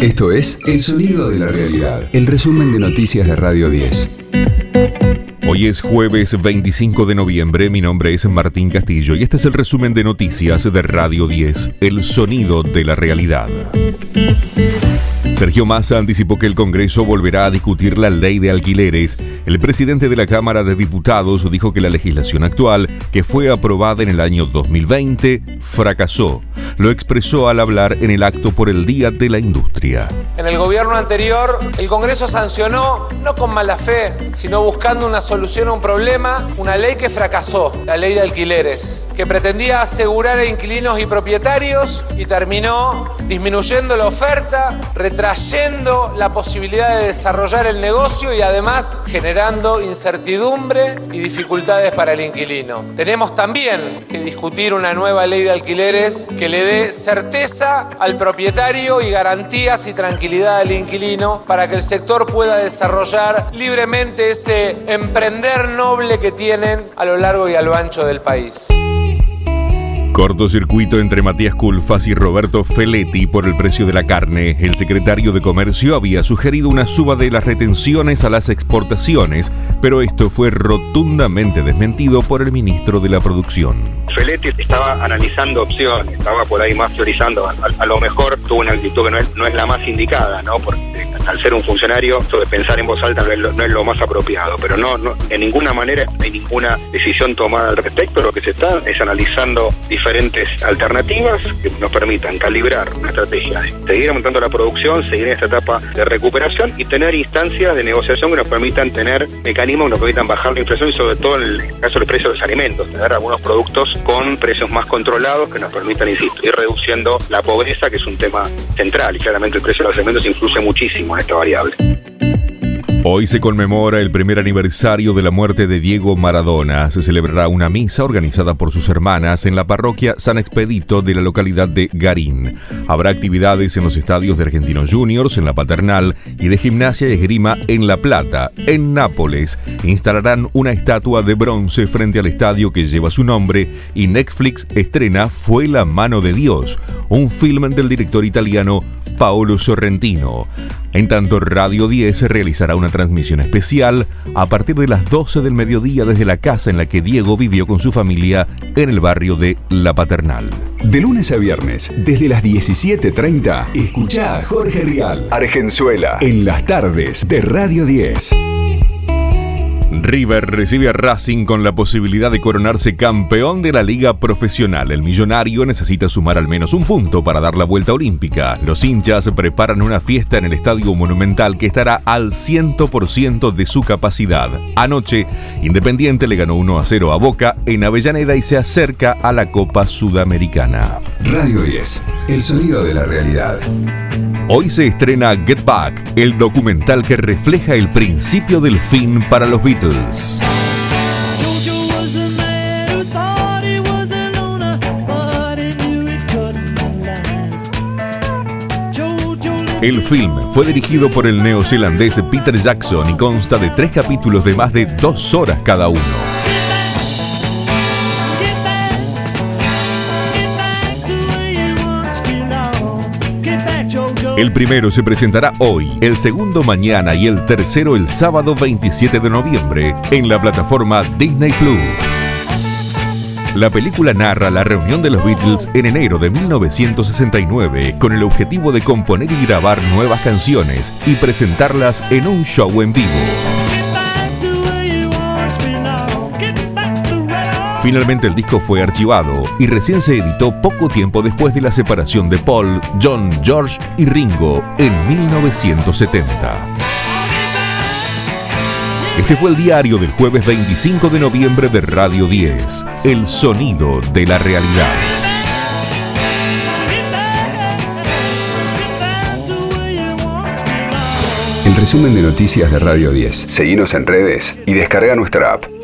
Esto es El Sonido de la Realidad, el resumen de noticias de Radio 10. Hoy es jueves 25 de noviembre, mi nombre es Martín Castillo y este es el resumen de noticias de Radio 10, El Sonido de la Realidad. Sergio Massa anticipó que el Congreso volverá a discutir la ley de alquileres. El presidente de la Cámara de Diputados dijo que la legislación actual, que fue aprobada en el año 2020, fracasó. Lo expresó al hablar en el acto por el Día de la Industria. En el gobierno anterior, el Congreso sancionó, no con mala fe, sino buscando una solución a un problema, una ley que fracasó, la ley de alquileres, que pretendía asegurar a inquilinos y propietarios y terminó disminuyendo la oferta, retrayendo la posibilidad de desarrollar el negocio y además generando incertidumbre y dificultades para el inquilino. Tenemos también que discutir una nueva ley de alquileres que le dé certeza al propietario y garantías y tranquilidad al inquilino para que el sector pueda desarrollar libremente ese emprender noble que tienen a lo largo y a lo ancho del país. Cortocircuito entre Matías Culfas y Roberto Feletti por el precio de la carne. El secretario de Comercio había sugerido una suba de las retenciones a las exportaciones, pero esto fue rotundamente desmentido por el ministro de la Producción. Feletti estaba analizando opciones, estaba por ahí más priorizando. A, lo mejor tuvo una actitud que no es, no es la más indicada, ¿no? Porque al ser un funcionario, esto de pensar en voz alta no es lo, más apropiado, pero no, no, en ninguna manera hay ninguna decisión tomada al respecto. Lo que se está es analizando diferentes alternativas que nos permitan calibrar una estrategia seguir aumentando la producción, seguir en esta etapa de recuperación y tener instancias de negociación que nos permitan tener mecanismos que nos permitan bajar la inflación y sobre todo en el caso de los precios de los alimentos, tener algunos productos con precios más controlados que nos permitan, insisto, ir reduciendo la pobreza, que es un tema central y claramente el precio de los alimentos influye muchísimo esta variable. Hoy se conmemora el primer aniversario de la muerte de Diego Maradona. Se celebrará una misa organizada por sus hermanas en la parroquia San Expedito de la localidad de Garín. Habrá actividades en los estadios de Argentinos Juniors, en la Paternal y de Gimnasia y Esgrima en La Plata. En Nápoles instalarán una estatua de bronce frente al estadio que lleva su nombre y Netflix estrena Fue la mano de Dios, un film del director italiano Paolo Sorrentino. En tanto, Radio 10 realizará una transmisión especial a partir de las 12 del mediodía desde la casa en la que Diego vivió con su familia en el barrio de La Paternal. De lunes a viernes, desde las 17.30, escucha a Jorge Rial, Argenzuela, en las tardes de Radio 10. River recibe a Racing con la posibilidad de coronarse campeón de la liga profesional. El millonario necesita sumar al menos un punto para dar la vuelta olímpica. Los hinchas preparan una fiesta en el Estadio Monumental que estará al 100% de su capacidad. Anoche, Independiente le ganó 1 a 0 a Boca en Avellaneda y se acerca a la Copa Sudamericana. Radio 10, el sonido de la realidad. Hoy se estrena Get Back, el documental que refleja el principio del fin para los Beatles. El film fue dirigido por el neozelandés Peter Jackson y consta de tres capítulos de más de dos horas cada uno. El primero se presentará hoy, el segundo mañana y el tercero el sábado 27 de noviembre en la plataforma Disney Plus. La película narra la reunión de los Beatles en enero de 1969 con el objetivo de componer y grabar nuevas canciones y presentarlas en un show en vivo. Finalmente el disco fue archivado y recién se editó poco tiempo después de la separación de Paul, John, George y Ringo en 1970. Este fue el diario del jueves 25 de noviembre de Radio 10, El Sonido de la Realidad. El resumen de noticias de Radio 10. Seguimos en redes y descarga nuestra app.